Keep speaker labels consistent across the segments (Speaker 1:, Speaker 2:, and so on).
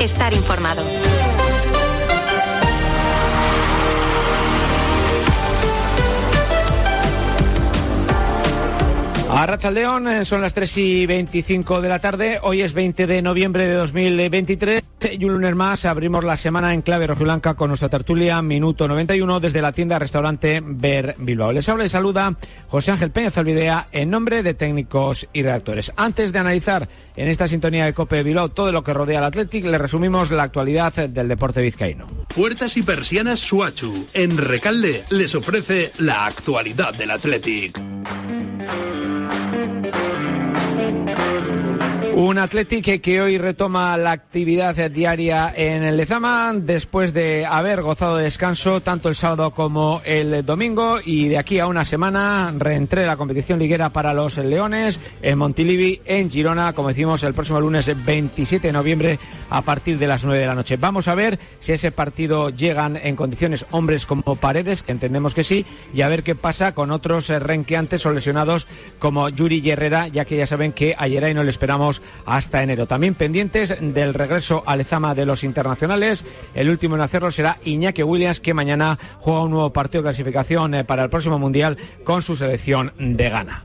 Speaker 1: Estar informado.
Speaker 2: A León eh, son las 3 y 25 de la tarde. Hoy es 20 de noviembre de 2023 y un lunes más abrimos la semana en clave rojiblanca con nuestra tertulia Minuto 91 desde la tienda restaurante Ver Bilbao. Les habla y saluda José Ángel Peña Zalvidea en nombre de técnicos y redactores. Antes de analizar en esta sintonía de Cope Bilbao todo lo que rodea al Athletic, le resumimos la actualidad del deporte vizcaíno.
Speaker 3: Puertas y persianas Suachu en Recalde les ofrece la actualidad del Athletic.
Speaker 2: Un Athletic que hoy retoma la actividad diaria en el Lezama después de haber gozado de descanso tanto el sábado como el domingo y de aquí a una semana reentré la competición liguera para los Leones en Montilivi, en Girona, como decimos, el próximo lunes 27 de noviembre a partir de las 9 de la noche. Vamos a ver si ese partido llegan en condiciones hombres como Paredes, que entendemos que sí, y a ver qué pasa con otros renqueantes o lesionados como Yuri y Herrera, ya que ya saben que ayer ahí no le esperamos hasta enero. También pendientes del regreso al Ezama de los internacionales. El último en hacerlo será Iñaki Williams, que mañana juega un nuevo partido de clasificación eh, para el próximo Mundial con su selección de Ghana.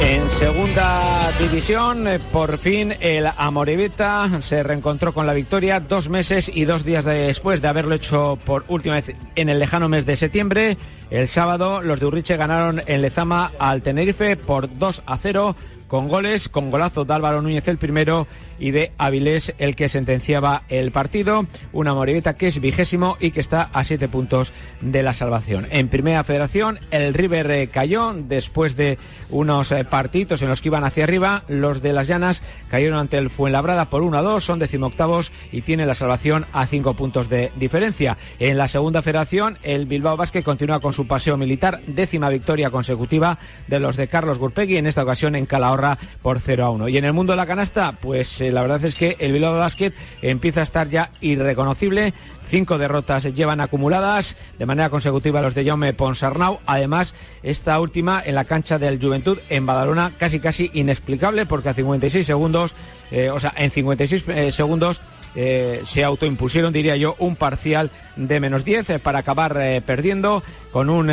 Speaker 2: En segunda división, eh, por fin el Amorevita se reencontró con la victoria dos meses y dos días después de haberlo hecho por última vez en el lejano mes de septiembre. El sábado los de Urriche ganaron en Lezama al Tenerife por 2 a 0 con goles, con golazo de Álvaro Núñez el primero y de Avilés el que sentenciaba el partido. Una Moribeta que es vigésimo y que está a siete puntos de la salvación. En primera federación, el River cayó después de unos eh, partidos en los que iban hacia arriba. Los de las Llanas cayeron ante el Fuenlabrada por 1 a 2, son decimoctavos y tiene la salvación a cinco puntos de diferencia. En la segunda federación, el Bilbao Basket continúa con su paseo militar, décima victoria consecutiva de los de Carlos Gurpegui, en esta ocasión en Calahorra por 0 a 1. Y en el mundo de la canasta, pues la verdad es que el Bilbao Basket empieza a estar ya irreconocible. Cinco derrotas llevan acumuladas de manera consecutiva los de Jaume Ponsarnau. Además, esta última en la cancha del Juventud en Badalona, casi casi inexplicable porque a 56 segundos, eh, o sea, en 56 eh, segundos eh, se autoimpusieron, diría yo, un parcial de menos 10 eh, para acabar eh, perdiendo con un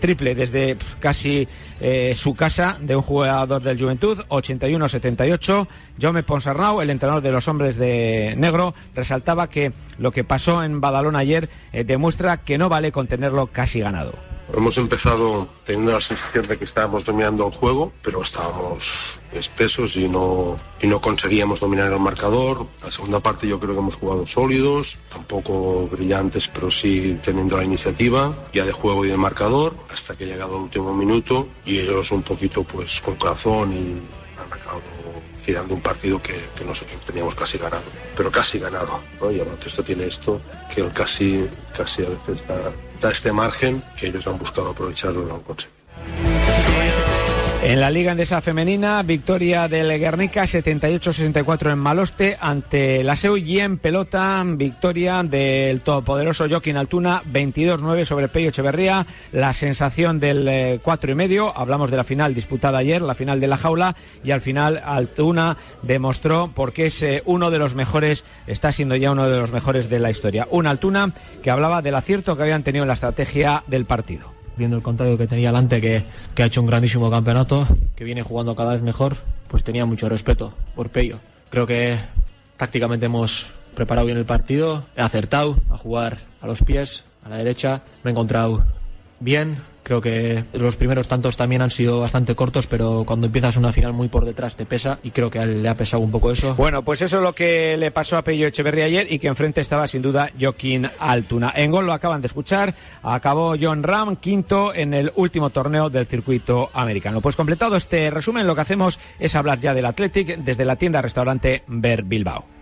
Speaker 2: triple desde casi su casa de un jugador del Juventud, 81-78. Jaume Ponsarnau, el entrenador de los hombres de negro, resaltaba que lo que pasó en Badalona ayer demuestra que no vale contenerlo casi ganado.
Speaker 4: Hemos empezado teniendo la sensación de que estábamos dominando el juego, pero estábamos espesos y no, y no conseguíamos dominar el marcador. La segunda parte yo creo que hemos jugado sólidos, tampoco brillantes, pero sí teniendo la iniciativa, ya de juego y de marcador, hasta que ha llegado el último minuto y ellos un poquito pues con corazón y han acabado girando un partido que, nosotros teníamos casi ganado, pero casi ganado. ¿no? Y esto tiene esto, que el casi, casi a veces está este margen que ellos han buscado aprovecharlo y lo han conseguido.
Speaker 2: En la Liga Endesa Femenina, victoria del Guernica 78-64 en Maloste ante la SEU y en pelota, victoria del todopoderoso Joaquín Altuna 22-9 sobre Peyo Echeverría. La sensación del 4 eh, y medio, hablamos de la final disputada ayer, la final de la jaula, y al final Altuna demostró porque es eh, uno de los mejores, está siendo ya uno de los mejores de la historia. Una Altuna que hablaba del acierto que habían tenido en la estrategia del partido
Speaker 5: viendo el contrario que tenía delante, que, que ha hecho un grandísimo campeonato, que viene jugando cada vez mejor, pues tenía mucho respeto por Pello. Creo que tácticamente hemos preparado bien el partido, he acertado a jugar a los pies, a la derecha, me he encontrado bien, Creo que los primeros tantos también han sido bastante cortos, pero cuando empiezas una final muy por detrás te pesa y creo que le ha pesado un poco eso.
Speaker 2: Bueno, pues eso es lo que le pasó a Pello Echeverría ayer y que enfrente estaba sin duda Joaquín Altuna. En gol lo acaban de escuchar, acabó John Ram quinto en el último torneo del circuito americano. Pues completado este resumen, lo que hacemos es hablar ya del Athletic desde la tienda restaurante Ver Bilbao.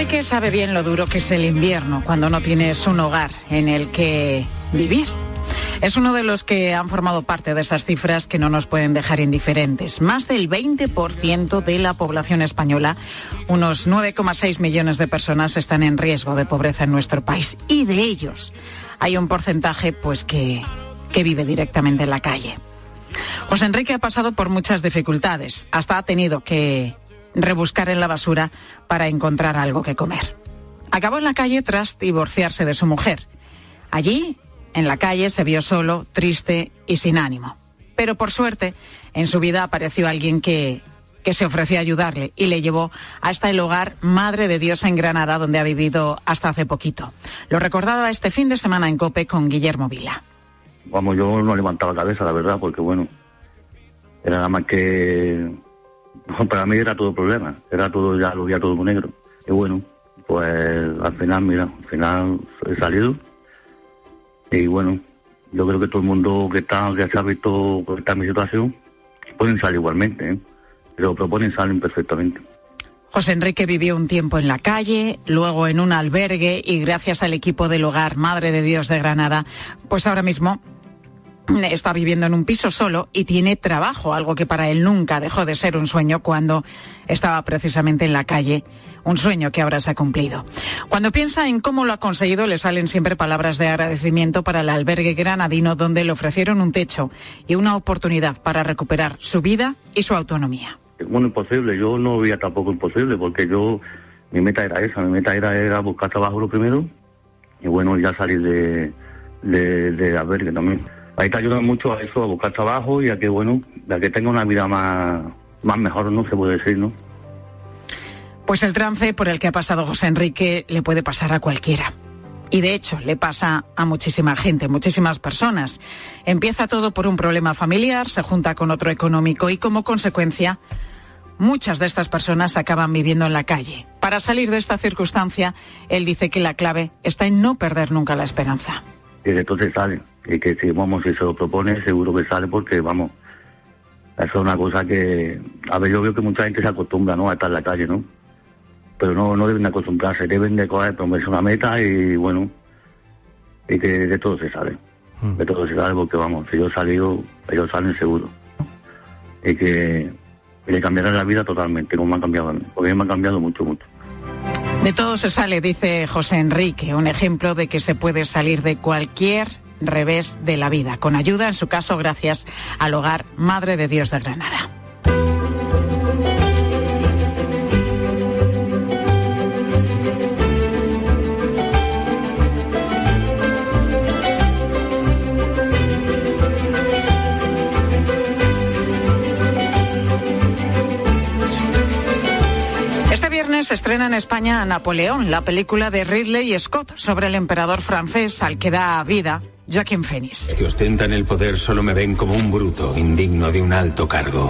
Speaker 1: Enrique sabe bien lo duro que es el invierno cuando no tienes un hogar en el que vivir. Es uno de los que han formado parte de esas cifras que no nos pueden dejar indiferentes. Más del 20% de la población española, unos 9,6 millones de personas, están en riesgo de pobreza en nuestro país. Y de ellos hay un porcentaje pues que, que vive directamente en la calle. José Enrique ha pasado por muchas dificultades. Hasta ha tenido que rebuscar en la basura para encontrar algo que comer. Acabó en la calle tras divorciarse de su mujer. Allí, en la calle, se vio solo, triste y sin ánimo. Pero por suerte, en su vida apareció alguien que, que se ofreció a ayudarle y le llevó hasta el hogar Madre de Dios en Granada, donde ha vivido hasta hace poquito. Lo recordaba este fin de semana en Cope con Guillermo Vila.
Speaker 6: Vamos, yo no levantaba cabeza, la verdad, porque bueno, era nada más que para mí era todo problema, era todo, ya lo veía todo muy negro. Y bueno, pues al final, mira, al final he salido. Y bueno, yo creo que todo el mundo que está, que se ha visto que está en mi situación, pueden salir igualmente, ¿eh? pero proponen salen perfectamente.
Speaker 1: José Enrique vivió un tiempo en la calle, luego en un albergue y gracias al equipo del hogar Madre de Dios de Granada, pues ahora mismo está viviendo en un piso solo y tiene trabajo, algo que para él nunca dejó de ser un sueño cuando estaba precisamente en la calle, un sueño que ahora se ha cumplido. Cuando piensa en cómo lo ha conseguido, le salen siempre palabras de agradecimiento para el albergue granadino donde le ofrecieron un techo y una oportunidad para recuperar su vida y su autonomía.
Speaker 6: Bueno, imposible, yo no veía tampoco imposible porque yo, mi meta era esa, mi meta era, buscar trabajo lo primero y bueno, ya salir de, de albergue también ahí te ayuda mucho a eso, a buscar trabajo y a que, bueno, a que tenga una vida más, más mejor, ¿no? Se puede decir, ¿no?
Speaker 1: Pues el trance por el que ha pasado José Enrique le puede pasar a cualquiera. Y de hecho le pasa a muchísima gente, muchísimas personas. Empieza todo por un problema familiar, se junta con otro económico y como consecuencia muchas de estas personas acaban viviendo en la calle. Para salir de esta circunstancia, él dice que la clave está en no perder nunca la esperanza.
Speaker 6: Y entonces salen y que si vamos si se lo propone seguro que sale porque vamos eso es una cosa que a ver yo veo que mucha gente se acostumbra no a estar en la calle no pero no no deben de acostumbrarse deben de coger ponerse una meta y bueno y que de todo se sale mm. de todo se sale porque vamos si yo he salido ellos salen seguro y que le cambiará la vida totalmente como me han cambiado a mí porque me han cambiado mucho mucho.
Speaker 1: De todo se sale, dice José Enrique, un ejemplo de que se puede salir de cualquier revés de la vida, con ayuda, en su caso, gracias al hogar Madre de Dios de Granada. Este se estrena en España Napoleón, la película de Ridley Scott sobre el emperador francés al que da vida Joaquín Phoenix.
Speaker 7: Que ostentan el poder solo me ven como un bruto, indigno de un alto cargo.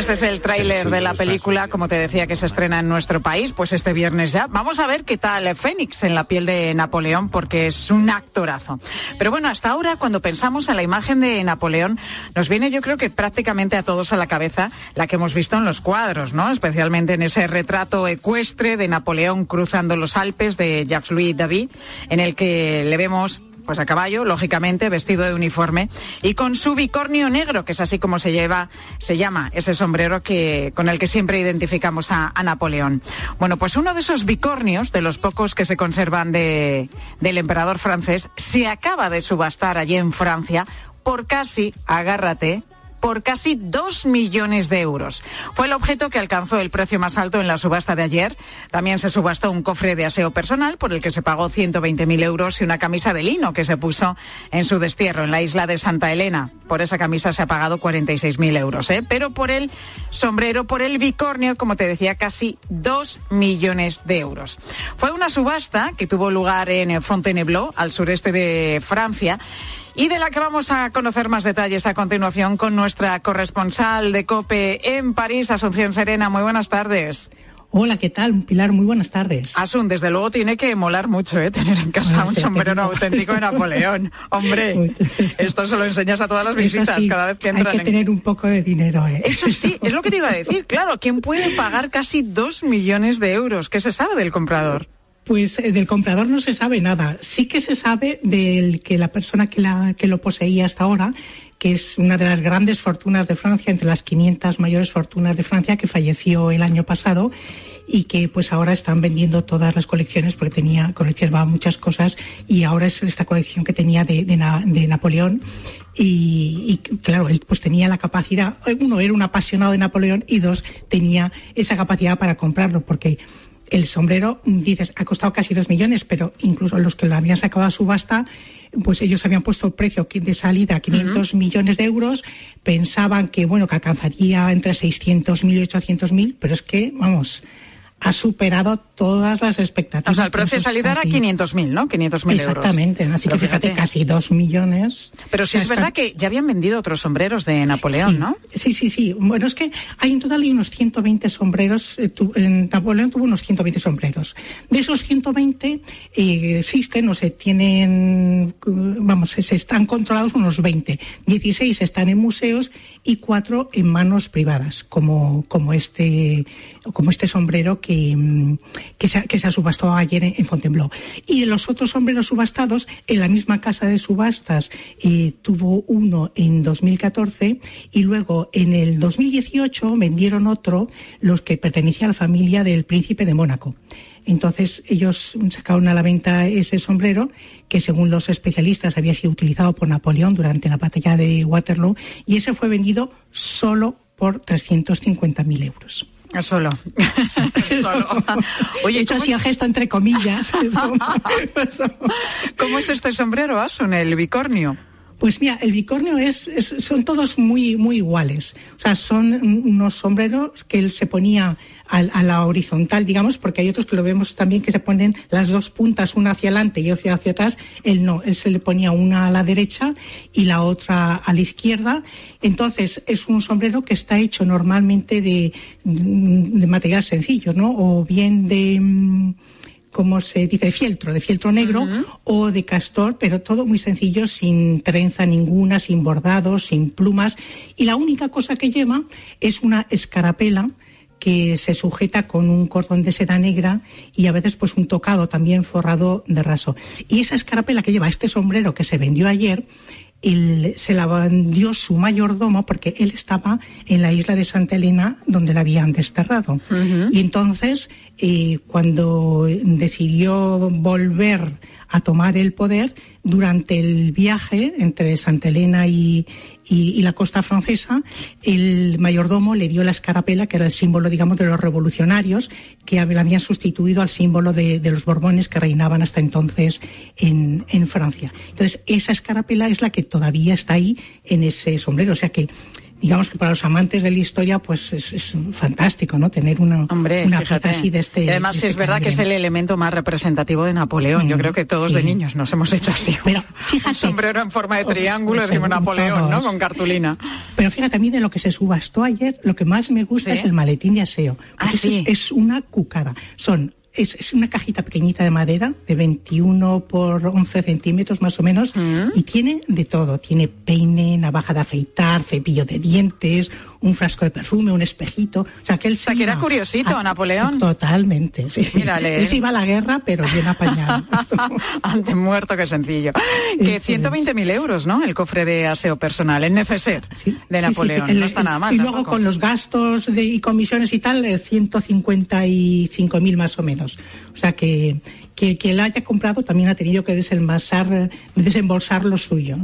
Speaker 1: Este es el tráiler de la película, como te decía, que se estrena en nuestro país, pues este viernes ya. Vamos a ver qué tal Fénix en la piel de Napoleón, porque es un actorazo. Pero bueno, hasta ahora, cuando pensamos en la imagen de Napoleón, nos viene yo creo que prácticamente a todos a la cabeza la que hemos visto en los cuadros, ¿no? Especialmente en ese retrato ecuestre de Napoleón cruzando los Alpes de Jacques-Louis David, en el que le vemos pues a caballo, lógicamente, vestido de uniforme y con su bicornio negro, que es así como se lleva, se llama ese sombrero que, con el que siempre identificamos a, Napoleón. Bueno, pues uno de esos bicornios, de los pocos que se conservan de, del emperador francés, se acaba de subastar allí en Francia por casi, agárrate, por casi 2 millones de euros. Fue el objeto que alcanzó el precio más alto en la subasta de ayer. También se subastó un cofre de aseo personal por el que se pagó 120.000 euros y una camisa de lino que se puso en su destierro en la isla de Santa Elena. Por esa camisa se ha pagado 46.000 euros, ¿eh? pero por el sombrero, por el bicornio, como te decía, casi 2 millones de euros. Fue una subasta que tuvo lugar en Fontainebleau, al sureste de Francia y de la que vamos a conocer más detalles a continuación con nuestra corresponsal de COPE en París, Asunción Serena. Muy buenas tardes.
Speaker 8: Hola, ¿qué tal? Pilar, muy buenas tardes.
Speaker 1: Asun, desde luego tiene que molar mucho ¿eh? tener en casa un sombrero auténtico de Napoleón. Hombre, esto se lo enseñas a todas las visitas cada vez que entran.
Speaker 8: Hay que tener un poco de dinero. ¿eh?
Speaker 1: Eso sí, es lo que te iba a decir. Claro, ¿quién puede pagar casi dos millones de euros? ¿Qué se sabe del comprador?
Speaker 8: Pues eh, del comprador no se sabe nada. Sí que se sabe del que la persona que, la, que lo poseía hasta ahora, que es una de las grandes fortunas de Francia, entre las 500 mayores fortunas de Francia, que falleció el año pasado y que pues ahora están vendiendo todas las colecciones porque tenía coleccionaba muchas cosas y ahora es esta colección que tenía de, de, Napoleón y, y, claro él pues tenía la capacidad uno era un apasionado de Napoleón y dos tenía esa capacidad para comprarlo porque el sombrero, dices, ha costado casi dos millones, pero incluso los que lo habían sacado a subasta, pues ellos habían puesto el precio de salida a 500 millones de euros, pensaban que, bueno, que alcanzaría entre 600 mil y 800 mil, pero es que, vamos, ha superado todas las expectativas.
Speaker 1: O sea, el precio de salida era 500.000, ¿no? 500.000 euros.
Speaker 8: Exactamente, así que fíjate, casi 2 millones.
Speaker 1: Pero sí es verdad que ya habían vendido otros sombreros de Napoleón, ¿no?
Speaker 8: Sí, sí, sí. Bueno, es que hay en total unos 120 sombreros. Eh, Napoleón tuvo unos 120 sombreros. De esos 120 eh, existen, o se tienen, vamos, se están controlados unos 20. 16 están en museos y 4 en manos privadas, como, como, este, como este sombrero que Mm, que, se, se subastó ayer en, Fontainebleau. Y de los otros sombreros subastados, en la misma casa de subastas eh, tuvo uno en 2014 y luego en el 2018 vendieron otro, los que pertenecía a la familia del príncipe de Mónaco. Entonces ellos sacaron a la venta ese sombrero que según los especialistas había sido utilizado por Napoleón durante la batalla de Waterloo y ese fue vendido solo por 350.000 euros.
Speaker 1: Solo.
Speaker 8: Solo. Oye, hecho así el gesto entre comillas.
Speaker 1: ¿Cómo es este sombrero, Asun, el bicornio?
Speaker 8: Pues mira, el bicornio es, son todos muy, muy iguales. O sea, son unos sombreros que él se ponía a, la horizontal, digamos, porque hay otros que lo vemos también que se ponen las dos puntas, una hacia adelante y otra hacia atrás. Él no, él se le ponía una a la derecha y la otra a la izquierda. Entonces, es un sombrero que está hecho normalmente de, de material sencillo, ¿no? O bien de mm, como se dice, de fieltro, de fieltro negro o de castor, pero todo muy sencillo, sin trenza ninguna, sin bordados, sin plumas. Y la única cosa que lleva es una escarapela que se sujeta con un cordón de seda negra y a veces pues un tocado también forrado de raso. Y esa escarapela que lleva este sombrero que se vendió ayer se la vendió su mayordomo porque él estaba en la isla de Santa Elena donde la habían desterrado. Y entonces, eh, cuando decidió volver a tomar el poder, durante el viaje entre Santa Elena y, la costa francesa, el mayordomo le dio la escarapela, que era el símbolo, digamos, de los revolucionarios, que habían sustituido al símbolo de, los Borbones que reinaban hasta entonces en, en Francia. Entonces, esa escarapela es la que todavía está ahí en ese sombrero. O sea que digamos que para los amantes de la historia, pues es, fantástico, ¿no? Tener una, una así de este.
Speaker 1: Y además
Speaker 8: este
Speaker 1: es verdad que es el elemento más representativo de Napoleón. Yo creo que todos de niños nos hemos hecho así.
Speaker 8: Pero fíjate. Un
Speaker 1: sombrero en forma de triángulo, decimos Napoleón, ¿no? Con cartulina.
Speaker 8: Pero fíjate, a mí de lo que se subastó ayer, lo que más me gusta es el maletín de aseo.
Speaker 1: Ah, sí.
Speaker 8: es una cucada. Son es, una cajita pequeñita de madera de 21 por 11 centímetros más o menos mm. y tiene de todo. Tiene peine, navaja de afeitar, cepillo de dientes, un frasco de perfume, un espejito. O sea, que él
Speaker 1: que era curiosito, Napoleón.
Speaker 8: Totalmente. Sí,
Speaker 1: Mírale.
Speaker 8: Él se iba a la guerra, pero bien apañado.
Speaker 1: Ante muerto, qué sencillo. Que 120.000 euros, ¿no? El cofre de aseo personal, el neceser de Napoleón. no está nada mal.
Speaker 8: Y luego con los gastos de, y comisiones y tal, 155.000 más o menos. O sea que, que, que él haya comprado también ha tenido que desembolsar, desembolsar lo suyo.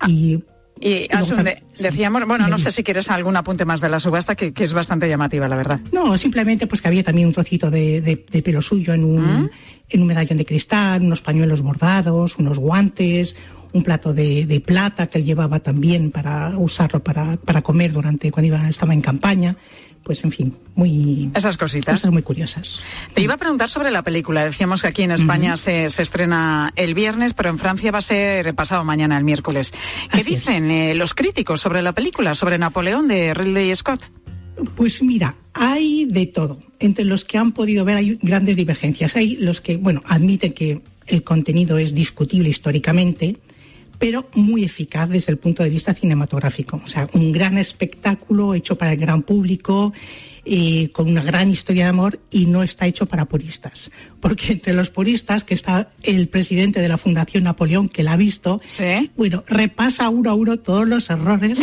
Speaker 1: Ah. Y Y Asun, decíamos, bueno, no sé si quieres algún apunte más de la subasta, que, es bastante llamativa, la verdad.
Speaker 8: No, simplemente pues que había también un trocito de, pelo suyo en un, ¿Mm? en un medallón de cristal, unos pañuelos bordados, unos guantes, un plato de, plata que él llevaba también para usarlo para, para comer durante cuando iba, estaba en campaña pues en fin, muy...
Speaker 1: Esas cositas.
Speaker 8: Cosas muy curiosas.
Speaker 1: Te iba a preguntar sobre la película. Decíamos que aquí en España se, estrena el viernes, pero en Francia va a ser pasado mañana, el miércoles. ¿Qué dicen eh, los críticos sobre la película, sobre Napoleón de Ridley Scott?
Speaker 8: Pues mira, hay de todo. Entre los que han podido ver hay grandes divergencias. Hay los que, bueno, admiten que el contenido es discutible históricamente, pero muy eficaz desde el punto de vista cinematográfico. O sea, un gran espectáculo hecho para el gran público y con una gran historia de amor y no está hecho para puristas. Porque entre los puristas, que está el presidente de la Fundación Napoleón, que la ha visto, bueno, repasa uno a uno todos los errores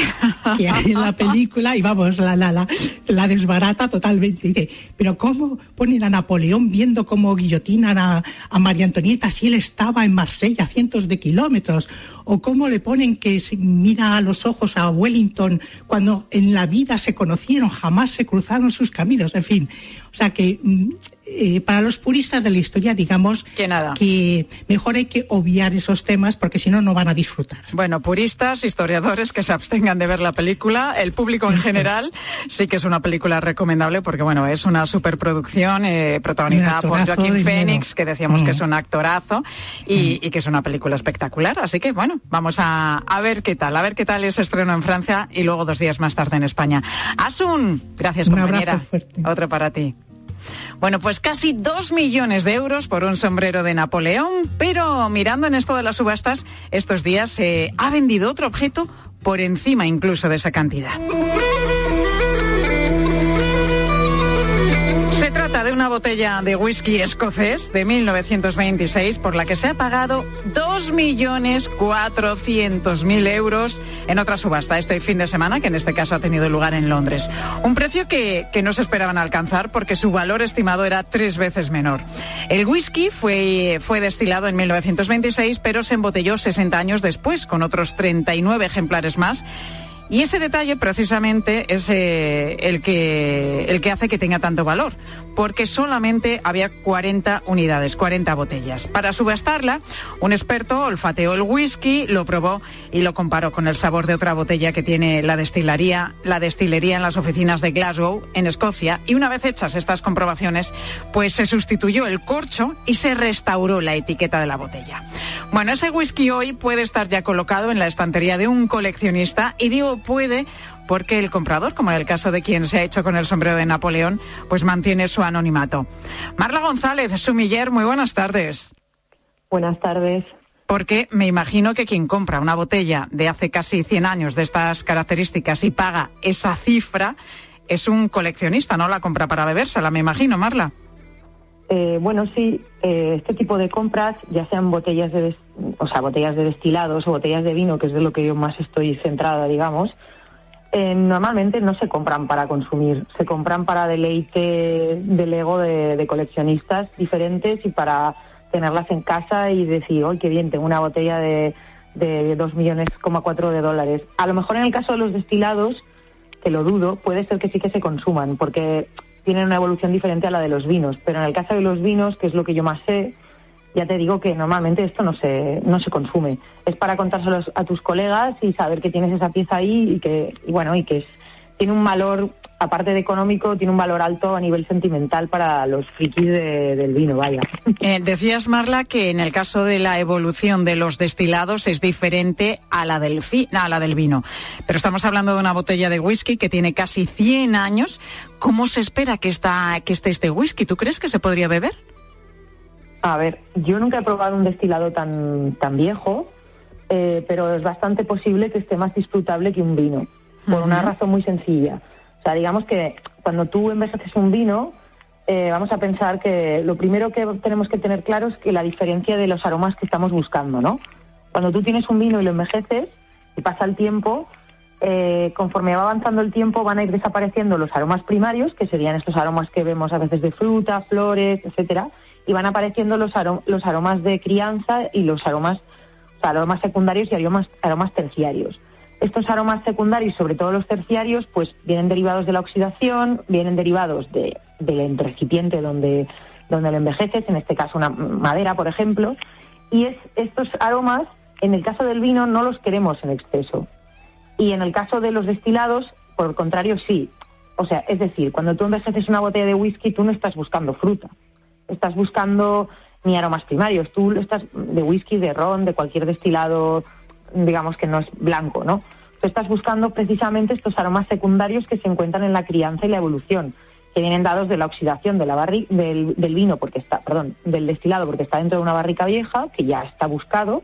Speaker 8: que hay en la película y vamos, la, la, la, la desbarata totalmente. Dice, pero ¿cómo ponen a Napoleón viendo cómo guillotinan a, a María Antonieta si él estaba en Marsella a cientos de kilómetros? ¿O cómo le ponen que mira a los ojos a Wellington cuando en la vida se conocieron, jamás se cruzaron sus caminos, en fin. O sea que mm, eh, para los puristas de la historia, digamos
Speaker 1: que, nada.
Speaker 8: que mejor hay que obviar esos temas porque si no, no van a disfrutar.
Speaker 1: Bueno, puristas, historiadores que se abstengan de ver la película, el público en general, sí que es una película recomendable porque, bueno, es una superproducción eh, protagonizada por Joaquín Phoenix, que decíamos que es mm. un actorazo y, mm. y, que es una película espectacular. Así que, bueno, vamos a, a ver qué tal, a ver qué tal ese estreno en Francia y luego dos días más tarde en España. Asun, gracias compañera. Otro para ti. Bueno, pues casi dos millones de euros por un sombrero de Napoleón, pero mirando en esto de las subastas, estos días se ha vendido otro objeto por encima incluso de esa cantidad. De una botella de whisky escocés de 1926 por la que se ha pagado 2.400.000 euros en otra subasta este fin de semana, que en este caso ha tenido lugar en Londres. Un precio que, no se esperaban alcanzar porque su valor estimado era tres veces menor. El whisky fue, fue destilado en 1926, pero se embotelló 60 años después, con otros 39 ejemplares más y ese detalle precisamente es eh, el, que, el que hace que tenga tanto valor, porque solamente había 40 unidades, 40 botellas. Para subastarla, un experto olfateó el whisky, lo probó y lo comparó con el sabor de otra botella que tiene la destilería, la destilería en las oficinas de Glasgow, en Escocia, y una vez hechas estas comprobaciones, pues se sustituyó el corcho y se restauró la etiqueta de la botella. Bueno, ese whisky hoy puede estar ya colocado en la estantería de un coleccionista y digo puede porque el comprador, como en el caso de quien se ha hecho con el sombrero de Napoleón, pues mantiene su anonimato. Marla González, Sumiller, muy buenas tardes.
Speaker 9: Buenas tardes.
Speaker 1: Porque me imagino que quien compra una botella de hace casi 100 años de estas características y paga esa cifra es un coleccionista, no la compra para bebérsela, me imagino, Marla.
Speaker 9: Eh, bueno, sí, eh, este tipo de compras, ya sean botellas de, o sea, botellas de destilados o botellas de vino, que es de lo que yo más estoy centrada, digamos, eh, normalmente no se compran para consumir, se compran para deleite del ego de, coleccionistas diferentes y para tenerlas en casa y decir, ¡ay, qué bien! Tengo una botella de, de 2 millones, cuatro de dólares. A lo mejor en el caso de los destilados, que lo dudo, puede ser que sí que se consuman, porque tienen una evolución diferente a la de los vinos. Pero en el caso de los vinos, que es lo que yo más sé, ya te digo que normalmente esto no se, no se consume. Es para contárselos a tus colegas y saber que tienes esa pieza ahí y que, bueno, y que es, tiene un valor aparte de económico, tiene un valor alto a nivel sentimental para los frikis del vino, vaya.
Speaker 1: Eh, decías, Marla, que en el caso de la evolución de los destilados es diferente a la, del a la del vino. Pero estamos hablando de una botella de whisky que tiene casi 100 años. ¿Cómo se espera que, está, que esté este whisky? ¿Tú crees que se podría beber?
Speaker 9: A ver, yo nunca he probado un destilado tan, tan viejo, eh, pero es bastante posible que esté más disfrutable que un vino, por una razón muy sencilla o sea, digamos que cuando tú envejeces un vino, eh, vamos a pensar que lo primero que tenemos que tener claro es que la diferencia de los aromas que estamos buscando, ¿no? Cuando tú tienes un vino y lo envejeces y pasa el tiempo, eh, conforme va avanzando el tiempo van a ir desapareciendo los aromas primarios, que serían estos aromas que vemos a veces de fruta, flores, etcétera, y van apareciendo los, los aromas de crianza y los aromas, aromas secundarios y aromas, aromas terciarios. Estos aromas secundarios, sobre todo los terciarios, pues vienen derivados de la oxidación, vienen derivados de, del recipiente donde, donde lo envejeces, en este caso una madera, por ejemplo, y es, estos aromas, en el caso del vino, no los queremos en exceso. Y en el caso de los destilados, por el contrario, sí. O sea, es decir, cuando tú envejeces una botella de whisky, tú no estás buscando fruta. Estás buscando ni aromas primarios. Tú estás de whisky, de ron, de cualquier destilado, digamos que no es blanco, ¿no? Tú estás buscando precisamente estos aromas secundarios que se encuentran en la crianza y la evolución, que vienen dados de la oxidación de la del, vino, porque está, perdón, del destilado, porque está dentro de una barrica vieja, que ya está buscado,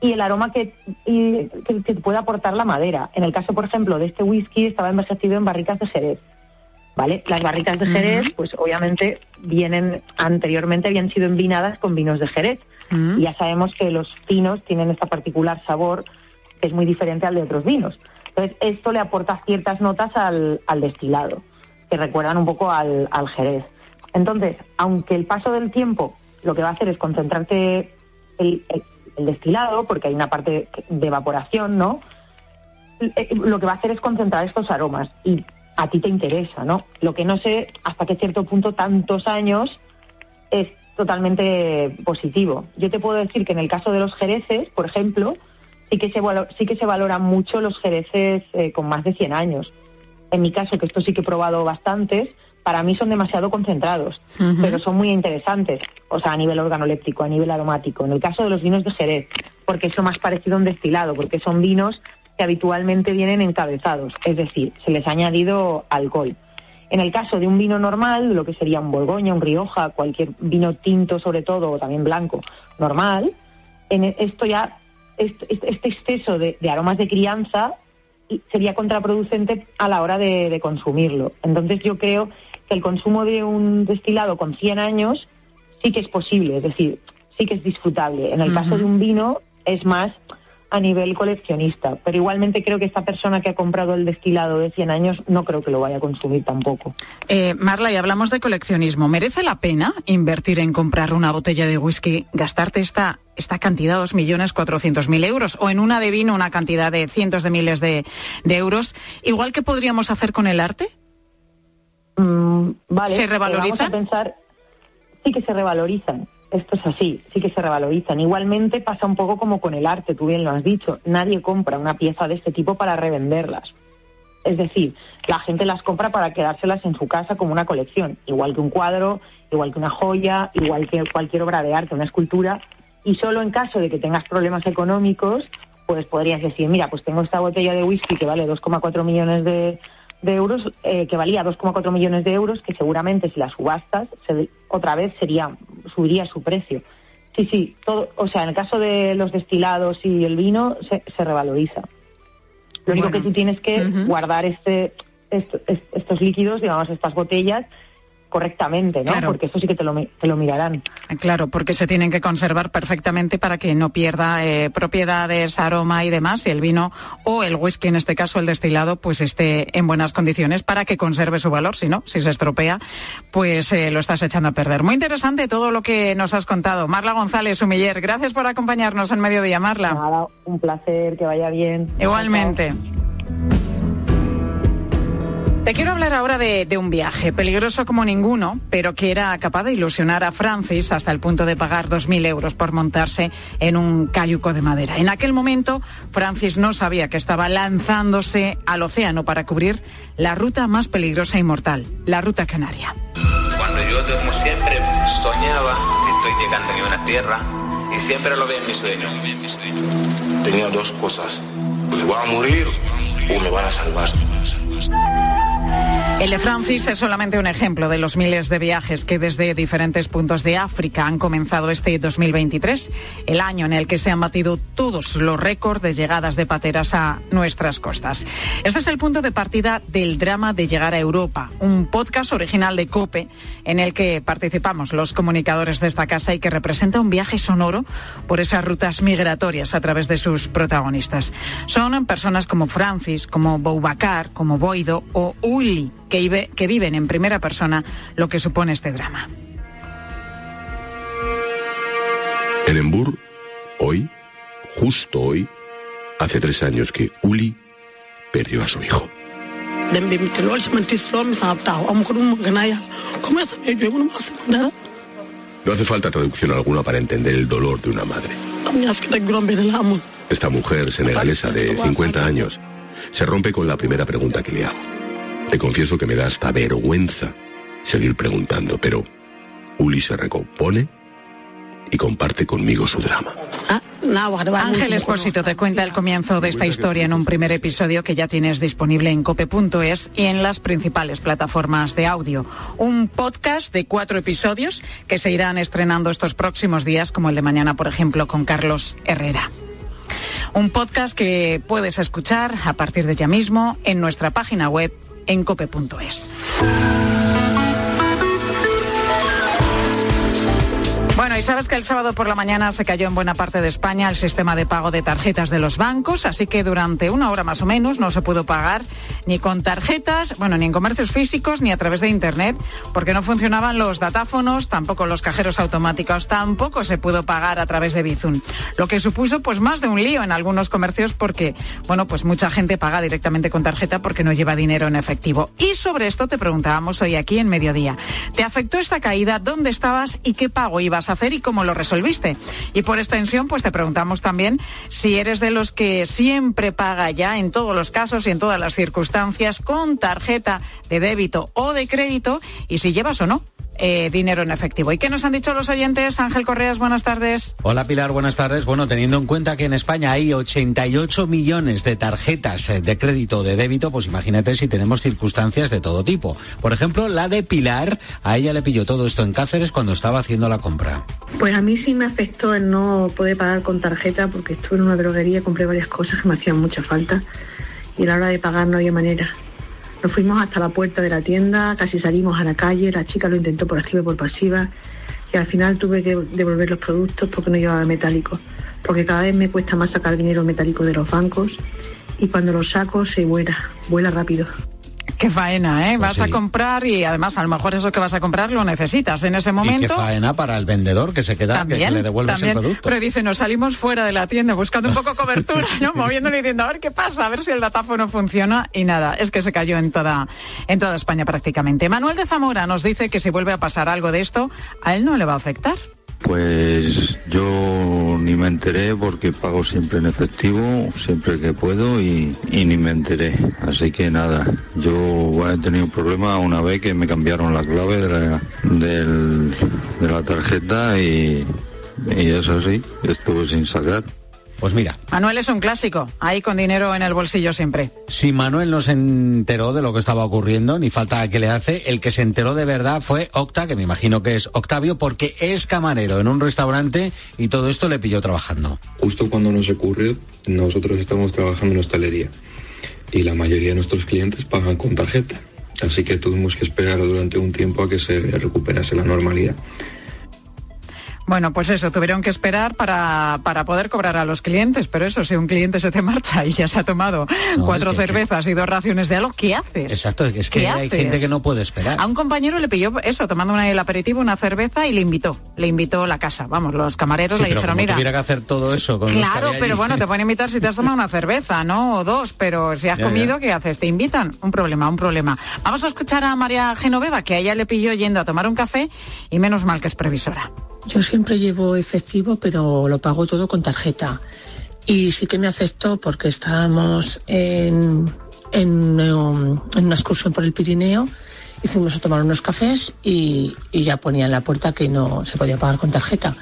Speaker 9: y el aroma que, que, puede aportar la madera. En el caso, por ejemplo, de este whisky, estaba envejecido en barricas de Jerez. ¿Vale? Las barricas de Jerez, pues obviamente vienen anteriormente habían sido envinadas con vinos de Jerez. Y ya sabemos que los vinos tienen este particular sabor que es muy diferente al de otros vinos. Entonces, esto le aporta ciertas notas al, destilado, que recuerdan un poco al, Jerez. Entonces, aunque el paso del tiempo lo que va a hacer es concentrarte el, el destilado, porque hay una parte de evaporación, ¿no? Eh, lo que va a hacer es concentrar estos aromas y a ti te interesa, ¿no? Lo que no sé hasta qué cierto punto tantos años es totalmente positivo. Yo te puedo decir que en el caso de los jereces, por ejemplo, sí que se, sí que se valoran mucho los jereces eh, con más de 100 años. En mi caso, que esto sí que he probado bastantes, para mí son demasiado concentrados, pero son muy interesantes, o sea, a nivel organoléptico, a nivel aromático. En el caso de los vinos de Jerez, porque es lo más parecido a un destilado, porque son vinos que habitualmente vienen encabezados, es decir, se les ha añadido alcohol. En el caso de un vino normal, lo que sería un Borgoña, un Rioja, cualquier vino tinto sobre todo, o también blanco, normal, en e, esto ya, este, exceso de aromas de crianza sería contraproducente a la hora de, consumirlo. Entonces yo creo que el consumo de un destilado con 100 años sí que es posible, es decir, sí que es disfrutable. En el caso de un vino es más a nivel coleccionista, pero igualmente creo que esta persona que ha comprado el destilado de 100 años no creo que lo vaya a consumir tampoco.
Speaker 1: Eh, Marla, y hablamos de coleccionismo. ¿Merece la pena invertir en comprar una botella de whisky, gastarte esta, esta cantidad, 2.400.000 euros, o en una de vino una cantidad de cientos de miles de, euros, igual que podríamos hacer con el arte?
Speaker 9: Mm, vale.
Speaker 1: ¿Se revaloriza?
Speaker 9: pensar, sí que se revalorizan esto es así, sí que se revalorizan. Igualmente pasa un poco como con el arte, tú bien lo has dicho, nadie compra una pieza de este tipo para revenderlas. Es decir, la gente las compra para quedárselas en su casa como una colección, igual que un cuadro, igual que una joya, igual que cualquier obra de arte, una escultura, y solo en caso de que tengas problemas económicos, pues podrías decir, mira, pues tengo esta botella de whisky que vale 2,4 millones de, euros, eh, que valía 2,4 millones de euros, que seguramente si las subastas otra vez sería subiría su precio. Sí, sí, todo, o sea, en el caso de los destilados y el vino se, revaloriza. Lo único que tú tienes que guardar este, estos líquidos, digamos, estas botellas, correctamente, ¿no? Porque eso sí que te lo, te lo, mirarán.
Speaker 1: Claro, porque se tienen que conservar perfectamente para que no pierda eh, propiedades, aroma y demás, y el vino o el whisky, en este caso el destilado, pues esté en buenas condiciones para que conserve su valor. Si no, si se estropea, pues eh, lo estás echando a perder. Muy interesante todo lo que nos has contado. Marla González, Humiller, gracias por acompañarnos en Mediodía, Marla.
Speaker 9: Nada, un placer, que vaya bien.
Speaker 1: Igualmente. Te quiero hablar ahora de, un viaje peligroso como ninguno, pero que era capaz de ilusionar a Francis hasta el punto de pagar 2.000 euros por montarse en un cayuco de madera. En aquel momento, Francis no sabía que estaba lanzándose al océano para cubrir la ruta más peligrosa y mortal, la ruta canaria.
Speaker 10: Cuando yo, como siempre, soñaba que estoy llegando a una tierra y siempre lo veo en mis sueños.
Speaker 11: Tenía dos cosas, me voy a morir o me van a salvar. Thank you.
Speaker 1: El de Francis es solamente un ejemplo de los miles de viajes que desde diferentes puntos de África han comenzado este 2023, el año en el que se han batido todos los récords de llegadas de pateras a nuestras costas. Este es el punto de partida del drama de llegar a Europa, un podcast original de COPE en el que participamos los comunicadores de esta casa y que representa un viaje sonoro por esas rutas migratorias a través de sus protagonistas. Son personas como Francis, como Boubacar, como Boido o Uli que, viven en primera persona lo que supone este drama.
Speaker 11: En Embur, hoy, justo hoy, hace tres años que Uli
Speaker 12: perdió a su hijo. No hace falta traducción alguna para entender el dolor de una madre. Esta mujer senegalesa de 50 años se rompe con la primera pregunta que le hago. Le confieso que me da hasta vergüenza seguir preguntando, pero Uli se recompone y comparte conmigo su drama.
Speaker 1: Ángel Espósito te cuenta el comienzo de esta historia en un primer episodio que ya tienes disponible en cope.es y en las principales plataformas de audio. Un podcast de cuatro episodios que se irán estrenando estos próximos días, como el de mañana, por ejemplo, con Carlos Herrera. Un podcast que puedes escuchar a partir de ya mismo en nuestra página web en cope.es. Y sabes que el sábado por la mañana se cayó en buena parte de España el sistema de pago de tarjetas de los bancos, así que durante una hora más o menos no se pudo pagar ni con tarjetas, bueno, ni en comercios físicos ni a través de Internet, porque no funcionaban los datáfonos, tampoco los cajeros automáticos, tampoco se pudo pagar a través de Bizum. Lo que supuso pues más de un lío en algunos comercios porque, bueno, pues mucha gente paga directamente con tarjeta porque no lleva dinero en efectivo. Y sobre esto te preguntábamos hoy aquí en Mediodía. ¿Te afectó esta caída? ¿Dónde estabas y qué pago ibas a hacer y cómo lo resolviste? Y por extensión, pues te preguntamos también si eres de los que siempre paga ya en todos los casos y en todas las circunstancias con tarjeta de débito o de crédito y si llevas o no eh, dinero en efectivo. ¿Y qué nos han dicho los oyentes? Ángel Correas, buenas tardes.
Speaker 13: Hola Pilar, buenas tardes. Bueno, teniendo en cuenta que en España hay 88 millones de tarjetas eh, de crédito o de débito, pues imagínate si tenemos circunstancias de todo tipo. Por ejemplo, la de Pilar, a ella le pilló todo esto en Cáceres cuando estaba haciendo la compra.
Speaker 14: Pues a mí sí me afectó el no poder pagar con tarjeta porque estuve en una droguería, compré varias cosas que me hacían mucha falta y a la hora de pagar no había manera. Nos fuimos hasta la puerta de la tienda, casi salimos a la calle, la chica lo intentó por activa y por pasiva y al final tuve que devolver los productos porque no llevaba metálico, porque cada vez me cuesta más sacar dinero metálico de los bancos y cuando lo saco se vuela, vuela rápido.
Speaker 1: Qué faena, ¿eh?
Speaker 13: Pues
Speaker 1: vas a comprar y además a lo mejor eso que vas a comprar lo necesitas en ese
Speaker 13: Y qué
Speaker 1: momento.
Speaker 13: faena para el vendedor que se queda, que- que,
Speaker 1: También,
Speaker 13: le devuelves
Speaker 1: también.
Speaker 13: el producto.
Speaker 1: Pero dice, nos salimos fuera de la tienda buscando un poco cobertura, ¿no? Moviéndole y diciendo, a ver qué pasa, a ver si el datáfono funciona. Y nada, es que se cayó en toda, en toda España prácticamente. Manuel de Zamora nos dice que si vuelve a pasar algo de esto, a él no le va a afectar.
Speaker 15: Pues yo ni me enteré porque pago siempre en efectivo, siempre que puedo y, y ni me enteré. Así que nada, yo he tenido un problema una vez que me cambiaron la clave de la, de la tarjeta y, y eso sí, estuve sin sacar.
Speaker 13: Pues mira,
Speaker 1: Manuel es un clásico, ahí con dinero en el bolsillo siempre.
Speaker 13: Si Manuel no se enteró de lo que estaba ocurriendo, ni falta que le hace, el que se enteró de verdad fue Octa, que me imagino que es Octavio, porque es camarero en un restaurante y todo esto le pilló trabajando.
Speaker 16: Justo cuando nos ocurrió, nosotros estamos trabajando en hostelería y la mayoría de nuestros clientes pagan con tarjeta. Así que tuvimos que esperar durante un tiempo a que se recuperase la normalidad.
Speaker 1: Bueno, pues eso, tuvieron que esperar para, para poder cobrar a los clientes, pero eso, si un cliente se te marcha y ya se ha tomado
Speaker 13: No,
Speaker 1: cuatro
Speaker 13: es que-
Speaker 1: cervezas y dos raciones de algo, ¿qué haces?
Speaker 13: Exacto, es que
Speaker 1: ¿Qué
Speaker 13: hay
Speaker 1: haces?
Speaker 13: gente que no puede esperar.
Speaker 1: A un compañero le pilló eso, tomando una- el aperitivo, una cerveza y le invitó, le invitó a la casa. Vamos, los camareros
Speaker 13: Sí,
Speaker 1: le
Speaker 13: pero
Speaker 1: dijeron,
Speaker 13: como
Speaker 1: mira,
Speaker 13: tuviera que hacer todo eso con
Speaker 1: Claro, pero bueno, te pueden invitar si te has tomado una cerveza, ¿no? O dos, pero si has
Speaker 13: Ya, ya.
Speaker 1: comido, ¿qué haces? ¿Te invitan? Un problema, un problema. Vamos a escuchar a María Genoveva, que a ella le pilló yendo a tomar un café y menos mal que es previsora.
Speaker 17: Yo siempre llevo efectivo, pero lo pago todo con tarjeta. Y sí que me afectó porque estábamos um, en una excursión por el Pirineo y fuimos a tomar unos cafés y, y ya ponía en la puerta que no se podía pagar con tarjeta.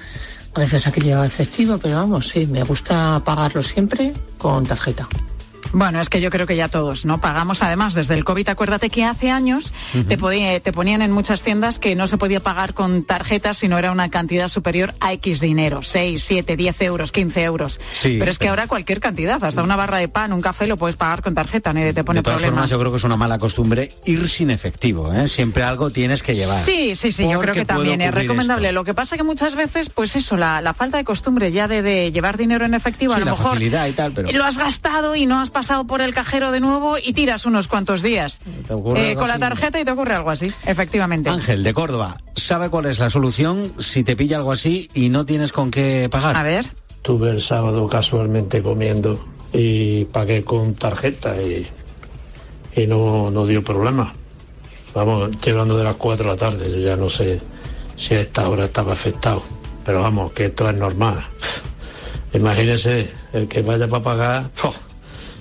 Speaker 17: A veces aquí llevaba efectivo, pero vamos, sí, me gusta pagarlo siempre con tarjeta.
Speaker 1: Bueno, es que yo creo que ya todos, ¿no? Pagamos además desde el COVID, acuérdate que hace años te, podía- te ponían en muchas tiendas que no se podía pagar con tarjetas si no era una cantidad superior a X dinero, 6, 7, 10 euros, 15 euros.
Speaker 13: Sí,
Speaker 1: pero es que
Speaker 13: pero-
Speaker 1: ahora cualquier cantidad, hasta una barra de pan, un café lo puedes pagar con tarjeta, nadie te pone
Speaker 13: de todas
Speaker 1: problemas.
Speaker 13: formas, yo creo que es una mala costumbre ir sin efectivo, ¿eh? Siempre algo tienes que llevar.
Speaker 1: Sí, sí, sí, yo creo que también es recomendable.
Speaker 13: esto.
Speaker 1: Lo que pasa que muchas veces, pues eso, la, la falta de costumbre ya de, de llevar dinero en efectivo,
Speaker 13: Sí,
Speaker 1: a lo
Speaker 13: la
Speaker 1: mejor
Speaker 13: facilidad y tal, pero-
Speaker 1: lo has gastado y no has pasado por el cajero de nuevo y tiras unos cuantos días
Speaker 13: ¿Te ocurre
Speaker 1: eh, con la tarjeta y te ocurre algo así, efectivamente.
Speaker 13: Ángel, de Córdoba, ¿sabe cuál es la solución si te pilla algo así y no tienes con qué pagar?
Speaker 1: A ver.
Speaker 18: Estuve el sábado casualmente comiendo y pagué con tarjeta y, y no, no dio problema. Vamos, estoy hablando de las 4 de la tarde, yo ya no sé si a esta hora estaba afectado, pero vamos, que esto es normal. Imagínese, el que vaya para pagar.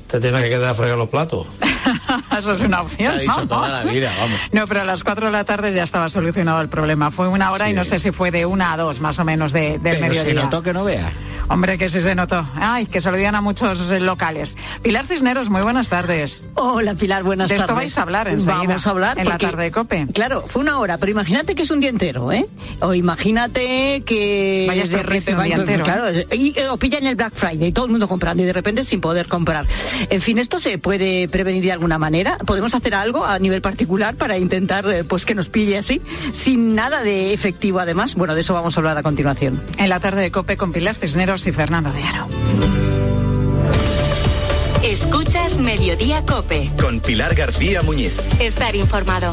Speaker 18: Te tiene que quedar a fregar los platos.
Speaker 1: Eso es una opción.
Speaker 2: Se ha dicho
Speaker 1: ¿no?
Speaker 2: toda la vida, vamos.
Speaker 1: No, pero a las 4 de la tarde ya estaba solucionado el problema. Fue una hora y no sé si fue de una a dos más o menos de, del
Speaker 2: Pero
Speaker 1: mediodía.
Speaker 2: se notó que no vea.
Speaker 1: Hombre, que sí se notó. Ay, que se lo digan a muchos locales. Pilar Cisneros, muy buenas tardes.
Speaker 19: Hola Pilar, buenas
Speaker 1: de
Speaker 19: tardes.
Speaker 1: esto vais a hablar enseguida.
Speaker 19: Vamos a hablar
Speaker 1: en la tarde de COPE.
Speaker 19: Claro, fue una hora, pero imagínate que es un día entero, ¿eh? O imagínate que
Speaker 1: Vaya
Speaker 19: de
Speaker 1: estropicio, un
Speaker 19: repente-
Speaker 1: día entero,
Speaker 19: claro, y, eh, o pillan el Black Friday, todo el mundo comprando y de repente sin poder comprar. En fin, esto se puede prevenir de alguna manera. Podemos hacer algo a nivel particular para intentar, eh, pues que nos pille así, sin nada de efectivo además. Bueno, de eso vamos a hablar a continuación.
Speaker 1: En la tarde de COPE con Pilar Cisneros y Fernando de Aro.
Speaker 20: Escuchas Mediodía Cope.
Speaker 21: Con Pilar García Muñiz.
Speaker 20: Estar informado.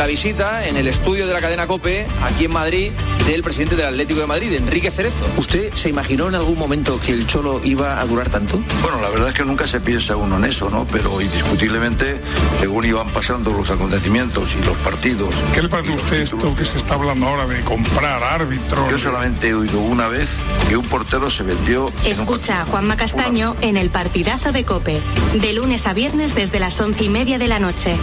Speaker 22: La visita en el estudio de la cadena COPE, aquí en Madrid, del presidente del Atlético de Madrid, Enrique Cerezo.
Speaker 23: ¿Usted se imaginó en algún momento que el Cholo iba a durar tanto?
Speaker 24: Bueno, la verdad es que nunca se piensa uno en eso, ¿no? Pero indiscutiblemente, según iban pasando los acontecimientos y los partidos.
Speaker 25: ¿Qué le parece a usted esto que se está hablando ahora de comprar árbitros?
Speaker 24: Yo solamente he oído una vez que un portero se vendió.
Speaker 20: Escucha a Juanma Castaño en el partidazo de Cope. De lunes a viernes desde las once y media de la noche.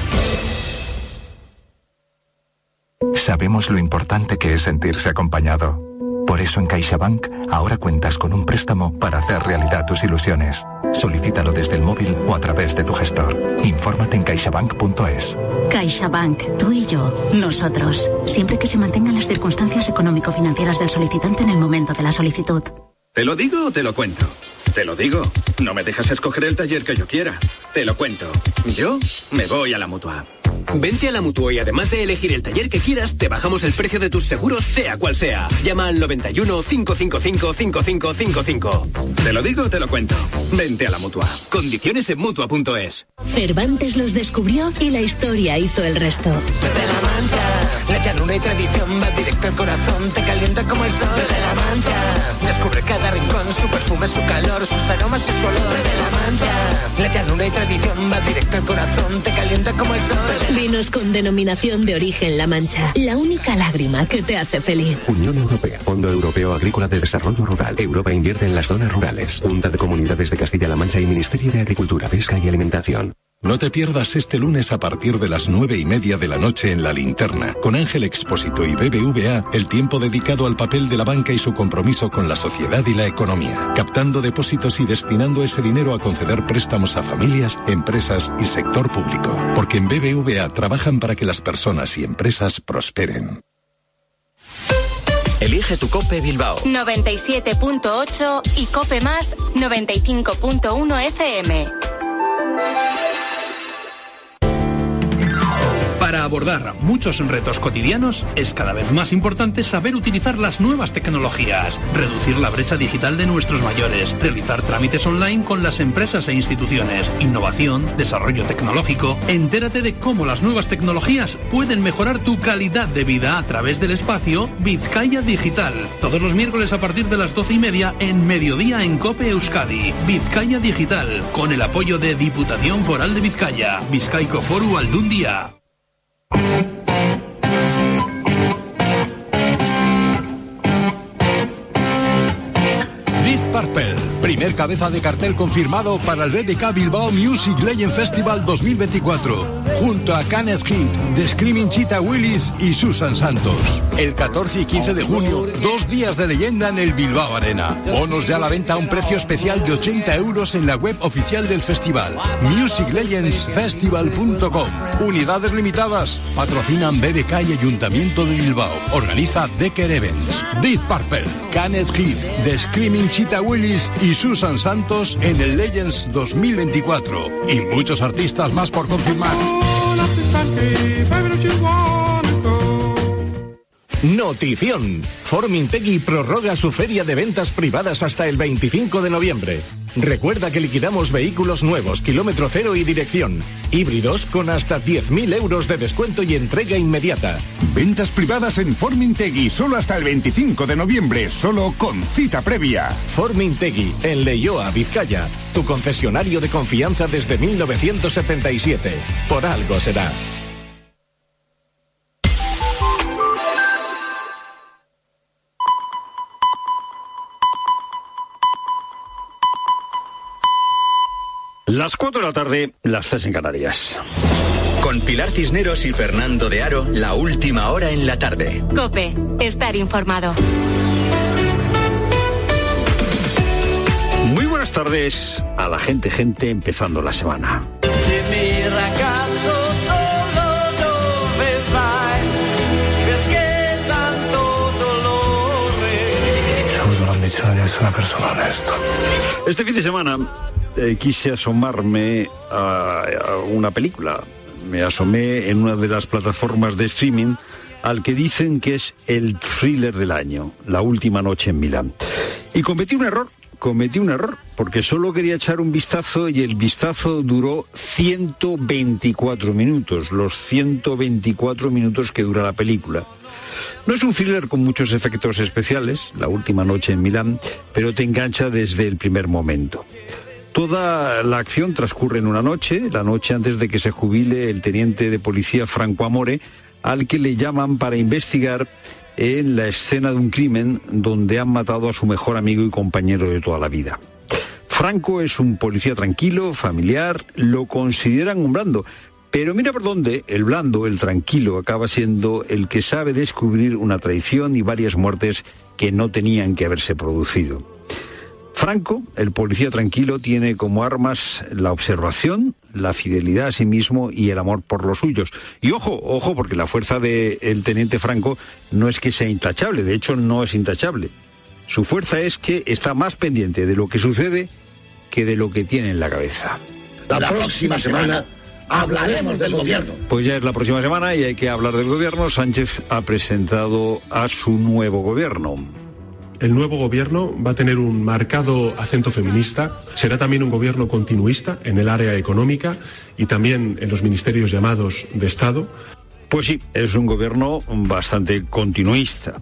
Speaker 26: Sabemos lo importante que es sentirse acompañado. Por eso en CaixaBank ahora cuentas con un préstamo para hacer realidad tus ilusiones. Solicítalo desde el móvil o a través de tu gestor. Infórmate en caixabank.es.
Speaker 27: CaixaBank, tú y yo, nosotros. Siempre que se mantengan las circunstancias económico-financieras del solicitante en el momento de la solicitud.
Speaker 28: ¿Te lo digo o te lo cuento? Te lo digo. No me dejas escoger el taller que yo quiera. Te lo cuento. Yo me voy a la mutua.
Speaker 29: Vente a la Mutua y además de elegir el taller que quieras, te bajamos el precio de tus seguros, sea cual sea. Llama al 91 555 5555.
Speaker 28: Te lo digo o te lo cuento. Vente a la mutua.
Speaker 29: Condiciones en Mutua.es.
Speaker 27: Cervantes los descubrió y la historia hizo el resto.
Speaker 30: de la Mancha. La llanura y tradición va directo al corazón, te calienta como el sol de la Mancha. Descubre cada rincón, su perfume, su calor, sus aromas y su olor de la Mancha. La llanura y tradición va directo al corazón, te calienta como el sol.
Speaker 27: Vinos con denominación de origen La Mancha. La única lágrima que te hace feliz.
Speaker 12: Unión Europea, Fondo Europeo Agrícola de Desarrollo Rural. Europa invierte en las zonas rurales. Junta de Comunidades de Castilla-La Mancha y Ministerio de Agricultura, Pesca y Alimentación.
Speaker 31: No te pierdas este lunes a partir de las nueve y media de la noche en La Linterna, con Ángel Expósito y BBVA, el tiempo dedicado al papel de la banca y su compromiso con la sociedad y la economía, captando depósitos y destinando ese dinero a conceder préstamos a familias, empresas y sector público. Porque en BBVA trabajan para que las personas y empresas prosperen.
Speaker 21: Elige tu Cope Bilbao.
Speaker 20: 97.8 y Cope Más 95.1 FM.
Speaker 3: Para abordar muchos retos cotidianos es cada vez más importante saber utilizar las nuevas tecnologías, reducir la brecha digital de nuestros mayores, realizar trámites online con las empresas e instituciones, innovación, desarrollo tecnológico. Entérate de cómo las nuevas tecnologías pueden mejorar tu calidad de vida a través del espacio Vizcaya Digital. Todos los miércoles a partir de las doce y media en mediodía en Cope Euskadi. Vizcaya Digital, con el apoyo de Diputación Foral de Vizcaya, Vizcaico Foru Aldundia.
Speaker 32: Deep Purple, primer cabeza de cartel confirmado para el BBK Bilbao Music Legend Festival 2024, junto a Kenneth Heat, The Screaming Cheetah Willis y Susan Santos. El 14 y 15 de junio, dos días de leyenda en el Bilbao Arena. Bonos ya a la venta a un precio especial de 80 euros en la web oficial del festival, musiclegendsfestival.com. Unidades limitadas. Patrocinan BBK y Ayuntamiento de Bilbao. Organiza Decker Events. Deep Purple, Kenneth Heat, The Screaming Cheetah Willis y Susan Santos en el Legends 2024. Y muchos artistas más por confirmar.
Speaker 33: Notición. Formintegui prorroga su feria de ventas privadas hasta el 25 de noviembre.
Speaker 34: Recuerda que liquidamos vehículos nuevos, kilómetro cero y dirección. Híbridos con hasta 10.000 euros de descuento y entrega inmediata.
Speaker 35: Ventas privadas en Formintegui solo hasta el 25 de noviembre, solo con cita previa.
Speaker 34: Formintegui, en Leioa, Vizcaya. Tu concesionario de confianza desde 1977. Por algo será.
Speaker 36: 4 de la tarde, las 3 en Canarias.
Speaker 37: Con Pilar Cisneros y Fernando de Aro, la última hora en la tarde.
Speaker 20: Cope, estar informado.
Speaker 36: Muy buenas tardes a la gente, gente, empezando la semana.
Speaker 34: Seguro lo han dicho, es una persona honesta.
Speaker 36: Este fin de semana eh, quise asomarme a, a una película. Me asomé en una de las plataformas de streaming al que dicen que es el thriller del año, La última noche en Milán. Y cometí un error, cometí un error, porque solo quería echar un vistazo y el vistazo duró 124 minutos, los 124 minutos que dura la película. No es un thriller con muchos efectos especiales, La última noche en Milán, pero te engancha desde el primer momento. Toda la acción transcurre en una noche, la noche antes de que se jubile el teniente de policía Franco Amore, al que le llaman para investigar en la escena de un crimen donde han matado a su mejor amigo y compañero de toda la vida. Franco es un policía tranquilo, familiar, lo consideran un blando, pero mira por dónde el blando, el tranquilo, acaba siendo el que sabe descubrir una traición y varias muertes que no tenían que haberse producido. Franco, el policía tranquilo, tiene como armas la observación, la fidelidad a sí mismo y el amor por los suyos. Y ojo, ojo, porque la fuerza del teniente Franco no es que sea intachable, de hecho no es intachable. Su fuerza es que está más pendiente de lo que sucede que de lo que tiene en la cabeza.
Speaker 38: La próxima semana hablaremos del gobierno.
Speaker 36: Pues ya es la próxima semana y hay que hablar del gobierno. Sánchez ha presentado a su nuevo gobierno
Speaker 39: el nuevo gobierno va a tener un marcado acento feminista, será también un gobierno continuista en el área económica y también en los ministerios llamados de Estado.
Speaker 36: Pues sí, es un gobierno bastante continuista.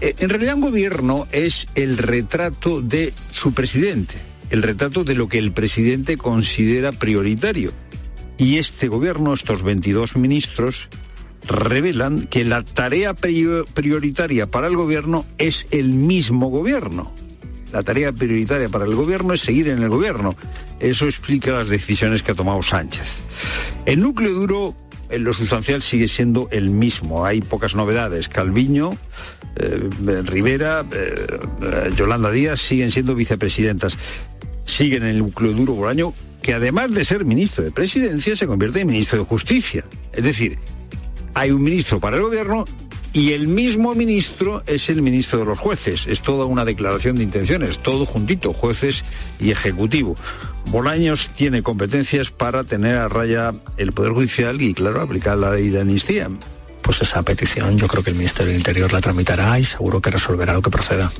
Speaker 36: Eh, en realidad un gobierno es el retrato de su presidente, el retrato de lo que el presidente considera prioritario. Y este gobierno, estos 22 ministros, revelan que la tarea prioritaria para el gobierno es el mismo gobierno. La tarea prioritaria para el gobierno es seguir en el gobierno. Eso explica las decisiones que ha tomado Sánchez. El núcleo duro, en lo sustancial, sigue siendo el mismo. Hay pocas novedades. Calviño, eh, Rivera, eh, Yolanda Díaz siguen siendo vicepresidentas. Siguen en el núcleo duro por año que además de ser ministro de Presidencia, se convierte en ministro de Justicia. Es decir, hay un ministro para el gobierno y el mismo ministro es el ministro de los jueces. Es toda una declaración de intenciones, todo juntito, jueces y ejecutivo. Bolaños tiene competencias para tener a raya el Poder Judicial y, claro, aplicar la ley de amnistía.
Speaker 40: Pues esa petición yo creo que el Ministerio del Interior la tramitará y seguro que resolverá lo que proceda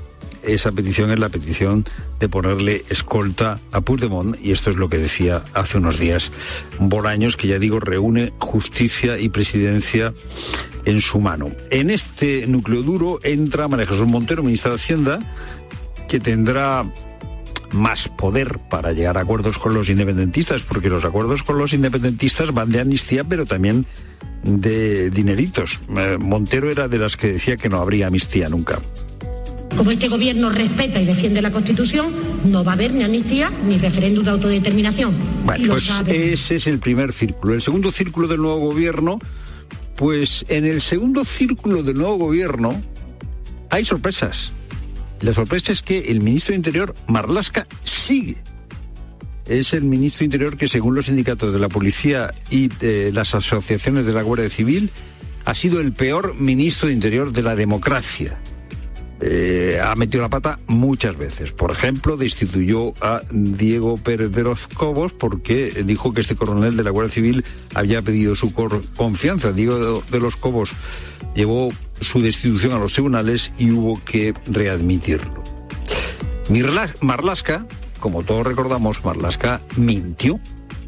Speaker 36: esa petición es la petición de ponerle escolta a Puigdemont y esto es lo que decía hace unos días Bolaños, que ya digo reúne justicia y presidencia en su mano. En este núcleo duro entra María Jesús Montero, ministra de Hacienda, que tendrá más poder para llegar a acuerdos con los independentistas, porque los acuerdos con los independentistas van de amnistía, pero también de dineritos. Eh, Montero era de las que decía que no habría amnistía nunca.
Speaker 41: Como este gobierno respeta y defiende la Constitución, no va a haber ni amnistía ni referéndum de autodeterminación.
Speaker 36: Bueno, pues ese es el primer círculo. El segundo círculo del nuevo gobierno, pues en el segundo círculo del nuevo gobierno hay sorpresas. La sorpresa es que el ministro de Interior, Marlasca, sigue. Es el ministro de Interior que, según los sindicatos de la policía y de las asociaciones de la Guardia Civil, ha sido el peor ministro de Interior de la democracia. Eh, ha metido la pata muchas veces. Por ejemplo, destituyó a Diego Pérez de los Cobos porque dijo que este coronel de la Guardia Civil había pedido su confianza. Diego de los Cobos llevó su destitución a los tribunales y hubo que readmitirlo. Marlasca, como todos recordamos, Marlasca mintió.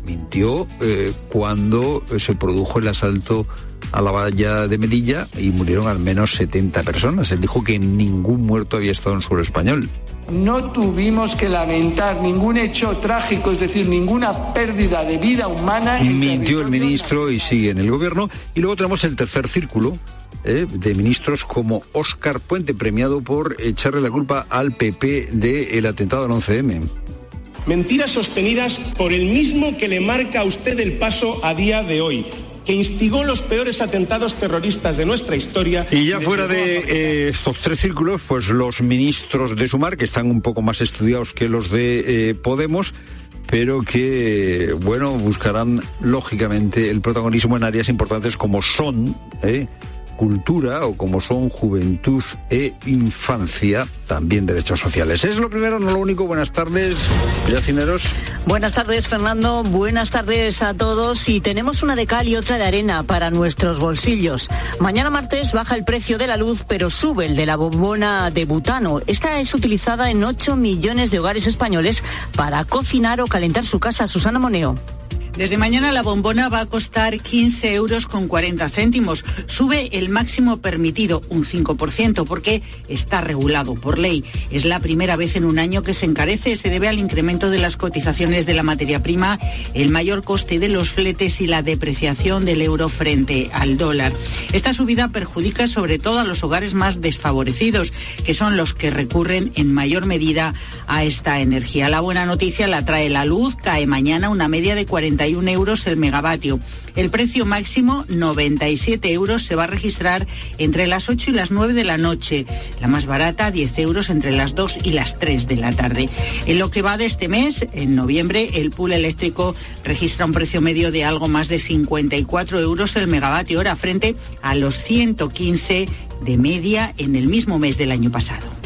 Speaker 36: Mintió eh, cuando se produjo el asalto a la valla de Medilla y murieron al menos 70 personas. Él dijo que ningún muerto había estado en suelo español.
Speaker 22: No tuvimos que lamentar ningún hecho trágico, es decir, ninguna pérdida de vida humana.
Speaker 36: Mintió el ministro y sigue en el gobierno. Y luego tenemos el tercer círculo, eh, de ministros como Óscar Puente, premiado por echarle la culpa al PP del atentado al 11M.
Speaker 42: Mentiras sostenidas por el mismo que le marca a usted el paso a día de hoy que instigó los peores atentados terroristas de nuestra historia.
Speaker 36: Y ya fuera de eh, estos tres círculos, pues los ministros de Sumar, que están un poco más estudiados que los de eh, Podemos, pero que, bueno, buscarán lógicamente el protagonismo en áreas importantes como son eh, cultura o como son juventud e infancia, también derechos sociales. Es lo primero, no lo único. Buenas tardes, Yacineros.
Speaker 19: Buenas tardes, Fernando. Buenas tardes a todos. Y tenemos una de cal y otra de arena para nuestros bolsillos. Mañana martes baja el precio de la luz, pero sube el de la bombona de butano. Esta es utilizada en 8 millones de hogares españoles para cocinar o calentar su casa. Susana Moneo.
Speaker 43: Desde mañana la bombona va a costar 15 euros con 40 céntimos. Sube el máximo permitido, un 5%, porque está regulado por ley. Es la primera vez en un año que se encarece. Se debe al incremento de las cotizaciones de la materia prima, el mayor coste de los fletes y la depreciación del euro frente al dólar. Esta subida perjudica sobre todo a los hogares más desfavorecidos, que son los que recurren en mayor medida a esta energía. La buena noticia la trae la luz. Cae mañana una media de 40 euros el megavatio. El precio máximo, 97 euros, se va a registrar entre las 8 y las 9 de la noche. La más barata, 10 euros entre las 2 y las 3 de la tarde. En lo que va de este mes, en noviembre, el pool eléctrico registra un precio medio de algo más de 54 euros el megavatio hora frente a los 115 de media en el mismo mes del año pasado.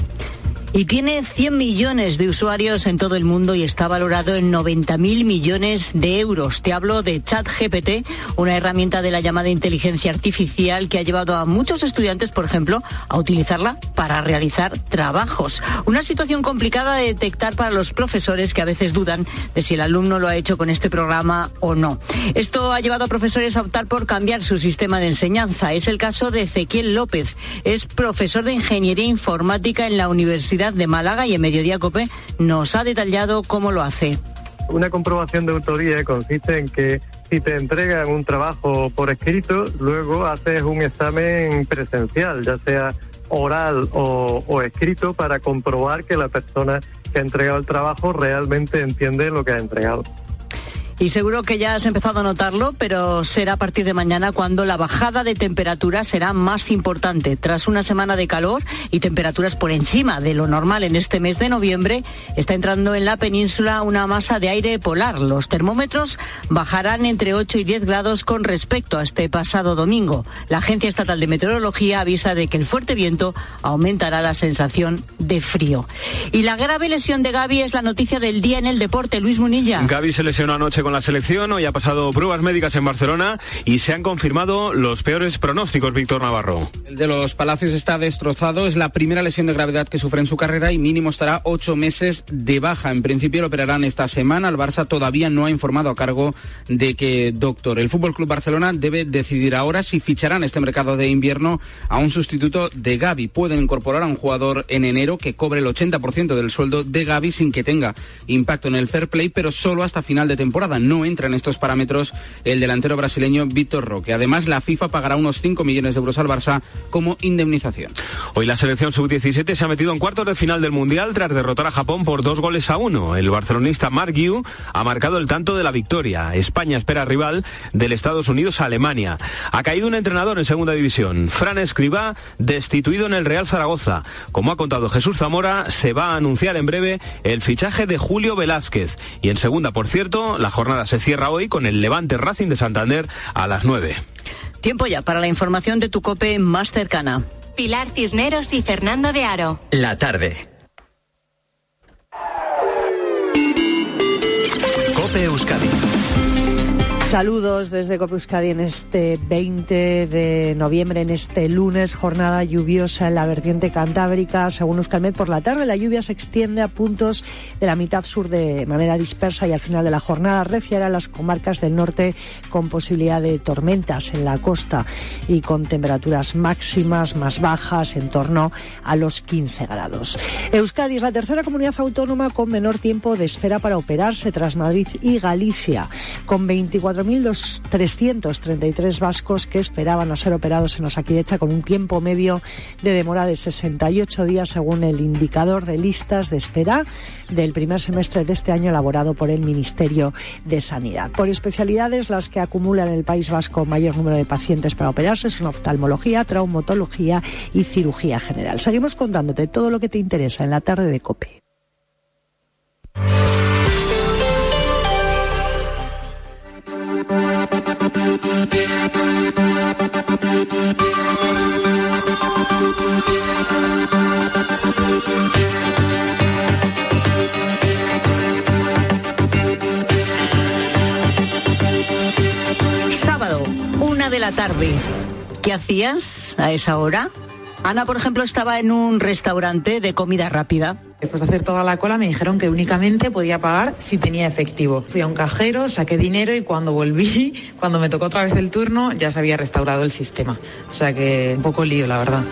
Speaker 19: Y tiene 100 millones de usuarios en todo el mundo y está valorado en 90 mil millones de euros. Te hablo de ChatGPT, una herramienta de la llamada inteligencia artificial que ha llevado a muchos estudiantes, por ejemplo, a utilizarla para realizar trabajos. Una situación complicada de detectar para los profesores que a veces dudan de si el alumno lo ha hecho con este programa o no. Esto ha llevado a profesores a optar por cambiar su sistema de enseñanza. Es el caso de Ezequiel López. Es profesor de Ingeniería Informática en la Universidad de Málaga y en Mediodía Cope nos ha detallado cómo lo hace.
Speaker 44: Una comprobación de autoría consiste en que si te entregan un trabajo por escrito, luego haces un examen presencial, ya sea oral o, o escrito, para comprobar que la persona que ha entregado el trabajo realmente entiende lo que ha entregado.
Speaker 19: Y seguro que ya has empezado a notarlo, pero será a partir de mañana cuando la bajada de temperatura será más importante. Tras una semana de calor y temperaturas por encima de lo normal en este mes de noviembre, está entrando en la península una masa de aire polar. Los termómetros bajarán entre 8 y 10 grados con respecto a este pasado domingo. La Agencia Estatal de Meteorología avisa de que el fuerte viento aumentará la sensación de frío. Y la grave lesión de Gaby es la noticia del día en el deporte. Luis Munilla.
Speaker 2: Gaby se lesionó anoche con la selección, hoy ha pasado pruebas médicas en Barcelona y se han confirmado los peores pronósticos, Víctor Navarro.
Speaker 45: El de los Palacios está destrozado, es la primera lesión de gravedad que sufre en su carrera y mínimo estará ocho meses de baja. En principio lo operarán esta semana, el Barça todavía no ha informado a cargo de que doctor. El Fútbol Club Barcelona debe decidir ahora si ficharán este mercado de invierno a un sustituto de Gaby. Pueden incorporar a un jugador en enero que cobre el 80% del sueldo de Gaby sin que tenga impacto en el fair play, pero solo hasta final de temporada no entra en estos parámetros el delantero brasileño Víctor Roque. Además, la FIFA pagará unos 5 millones de euros al Barça como indemnización.
Speaker 2: Hoy la selección sub-17 se ha metido en cuartos de final del Mundial tras derrotar a Japón por dos goles a uno. El barcelonista Mark Yu ha marcado el tanto de la victoria. España espera rival del Estados Unidos a Alemania. Ha caído un entrenador en segunda división. Fran Escribá, destituido en el Real Zaragoza. Como ha contado Jesús Zamora, se va a anunciar en breve el fichaje de Julio Velázquez. Y en segunda, por cierto, la jornada se cierra hoy con el Levante Racing de Santander a las 9.
Speaker 19: Tiempo ya para la información de tu cope más cercana.
Speaker 20: Pilar Cisneros y Fernando de Aro.
Speaker 46: La tarde. Cope Euskadi. Saludos desde Copuscadi en este 20 de noviembre, en este lunes, jornada lluviosa en la vertiente cantábrica. Según Euskalmet, por la tarde la lluvia se extiende a puntos de la mitad sur de manera dispersa y al final de la jornada reciará las comarcas del norte con posibilidad de tormentas en la costa y con temperaturas máximas más bajas en torno a los 15 grados. Euskadi es la tercera comunidad autónoma con menor tiempo de espera para operarse tras Madrid y Galicia, con 24 4.333 vascos que esperaban a ser operados en Osakidecha con un tiempo medio de demora de 68 días según el indicador de listas de espera del primer semestre de este año elaborado por el Ministerio de Sanidad. Por especialidades, las que acumulan en el País Vasco mayor número de pacientes para operarse son oftalmología, traumatología y cirugía general. Seguimos contándote todo lo que te interesa en la tarde de COPE.
Speaker 19: Tarde. ¿Qué hacías a esa hora? Ana, por ejemplo, estaba en un restaurante de comida rápida.
Speaker 47: Después de hacer toda la cola me dijeron que únicamente podía pagar si tenía efectivo. Fui a un cajero, saqué dinero y cuando volví, cuando me tocó otra vez el turno, ya se había restaurado el sistema. O sea que un poco lío, la verdad.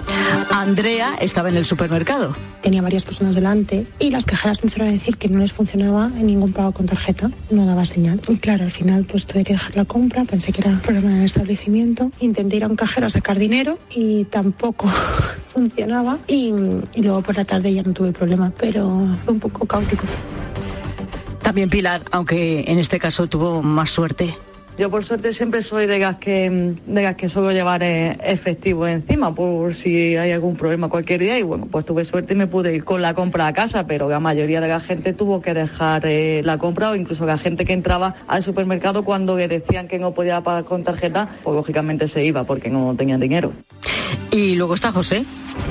Speaker 19: Andrea estaba en el supermercado.
Speaker 44: Tenía varias personas delante y las cajeras me a decir que no les funcionaba en ningún pago con tarjeta, no daba señal. Y claro, al final pues tuve que dejar la compra, pensé que era problema del establecimiento. Intenté ir a un cajero a sacar dinero y tampoco funcionaba y, luego por la tarde ya no tuve problema pero fue un poco caótico.
Speaker 19: También Pilar, aunque en este caso tuvo más suerte.
Speaker 47: Yo por suerte siempre soy de gas que de gas que suelo llevar eh, efectivo encima por si hay algún problema cualquier día y bueno pues tuve suerte y me pude ir con la compra a casa pero la mayoría de la gente tuvo que dejar eh, la compra o incluso la gente que entraba al supermercado cuando decían que no podía pagar con tarjeta pues lógicamente se iba porque no tenían dinero.
Speaker 19: Y luego está José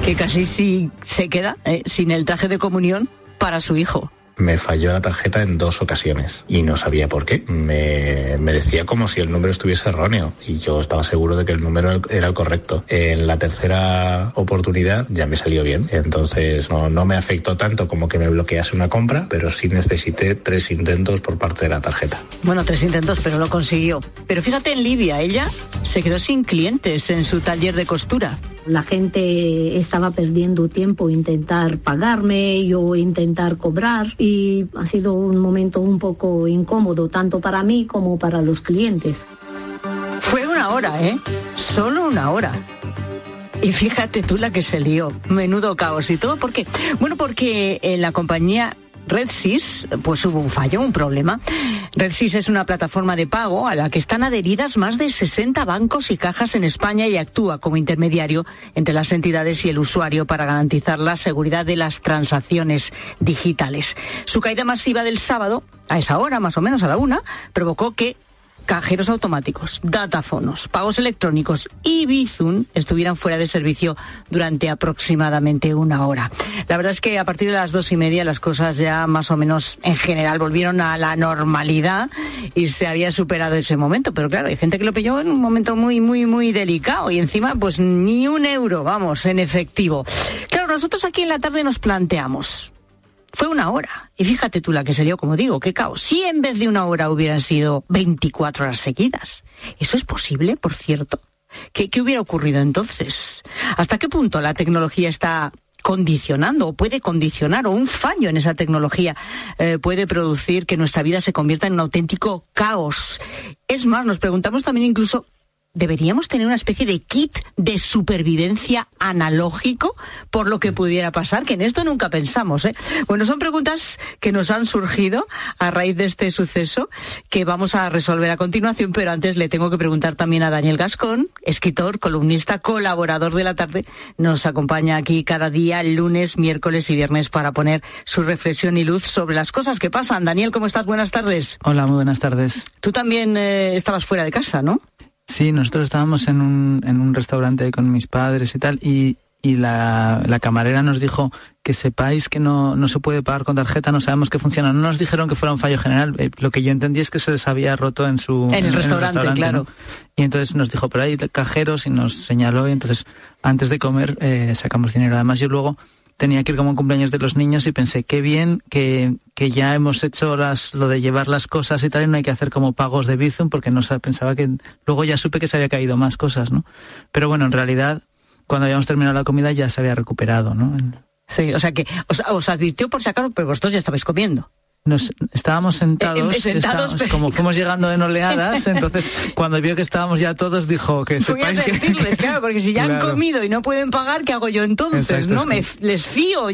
Speaker 19: que casi sí se queda eh, sin el traje de comunión para su hijo
Speaker 40: me falló la tarjeta en dos ocasiones y no sabía por qué. Me, decía como si el número estuviese erróneo y yo estaba seguro de que el número era el correcto. En la tercera oportunidad ya me salió bien, entonces no, no me afectó tanto como que me bloquease una compra, pero sí necesité tres intentos por parte de la tarjeta.
Speaker 19: Bueno, tres intentos, pero lo consiguió. Pero fíjate en Libia, ella se quedó sin clientes en su taller de costura.
Speaker 48: La gente estaba perdiendo tiempo intentar pagarme, yo intentar cobrar y ha sido un momento un poco incómodo tanto para mí como para los clientes.
Speaker 19: Fue una hora, ¿eh? Solo una hora. Y fíjate tú la que se lió. Menudo caos y todo. ¿Por qué? Bueno, porque en la compañía RedSys, pues hubo un fallo, un problema. RedSys es una plataforma de pago a la que están adheridas más de 60 bancos y cajas en España y actúa como intermediario entre las entidades y el usuario para garantizar la seguridad de las transacciones digitales. Su caída masiva del sábado, a esa hora más o menos a la una, provocó que cajeros automáticos, datafonos, pagos electrónicos y Bizum estuvieran fuera de servicio durante aproximadamente una hora. La verdad es que a partir de las dos y media las cosas ya más o menos en general volvieron a la normalidad y se había superado ese momento. Pero claro, hay gente que lo pilló en un momento muy, muy, muy delicado y encima pues ni un euro, vamos, en efectivo. Claro, nosotros aquí en la tarde nos planteamos, fue una hora. Y fíjate tú la que se dio, como digo, qué caos. Si en vez de una hora hubieran sido 24 horas seguidas. ¿Eso es posible, por cierto? ¿Qué, qué hubiera ocurrido entonces? ¿Hasta qué punto la tecnología está condicionando o puede condicionar o un fallo en esa tecnología eh, puede producir que nuestra vida se convierta en un auténtico caos. Es más, nos preguntamos también incluso deberíamos tener una especie de kit de supervivencia analógico por lo que pudiera pasar, que en esto nunca pensamos. ¿eh? Bueno, son preguntas que nos han surgido a raíz de este suceso que vamos a resolver a continuación, pero antes le tengo que preguntar también a Daniel Gascón, escritor, columnista, colaborador de la tarde. Nos acompaña aquí cada día, lunes, miércoles y viernes para poner su reflexión y luz sobre las cosas que pasan. Daniel, ¿cómo estás? Buenas tardes.
Speaker 49: Hola, muy buenas tardes.
Speaker 19: Tú también eh, estabas fuera de casa, ¿no?
Speaker 49: Sí, nosotros estábamos en un, en un restaurante con mis padres y tal, y
Speaker 50: y la, la, camarera nos dijo que sepáis que no, no se puede pagar con tarjeta, no sabemos que funciona. No nos dijeron que fuera un fallo general. Eh, lo que yo entendí es que se les había roto en su...
Speaker 19: En el restaurante, claro.
Speaker 50: ¿no? Y entonces nos dijo, pero hay cajeros y nos señaló y entonces antes de comer eh, sacamos dinero. Además yo luego tenía que ir como cumpleaños de los niños y pensé, qué bien que, que ya hemos hecho las, lo de llevar las cosas y tal, no hay que hacer como pagos de Bizum, porque no pensaba que, luego ya supe que se había caído más cosas, ¿no? Pero bueno, en realidad, cuando habíamos terminado la comida ya se había recuperado, ¿no?
Speaker 19: Sí, o sea que os, os advirtió por sacar, pero vosotros ya estabais comiendo.
Speaker 50: Nos, estábamos sentados,
Speaker 19: Eh, sentados,
Speaker 50: estábamos- como fuimos llegando en oleadas, entonces cuando vio que estábamos ya todos dijo que
Speaker 19: Voy a
Speaker 50: sepáis que...
Speaker 19: claro, porque si ya han
Speaker 50: Claro.
Speaker 19: comido y no pueden pagar, ¿qué hago yo entonces?
Speaker 50: Exacto,
Speaker 19: ¿No?
Speaker 50: es
Speaker 19: Me,
Speaker 50: que-
Speaker 19: les fío,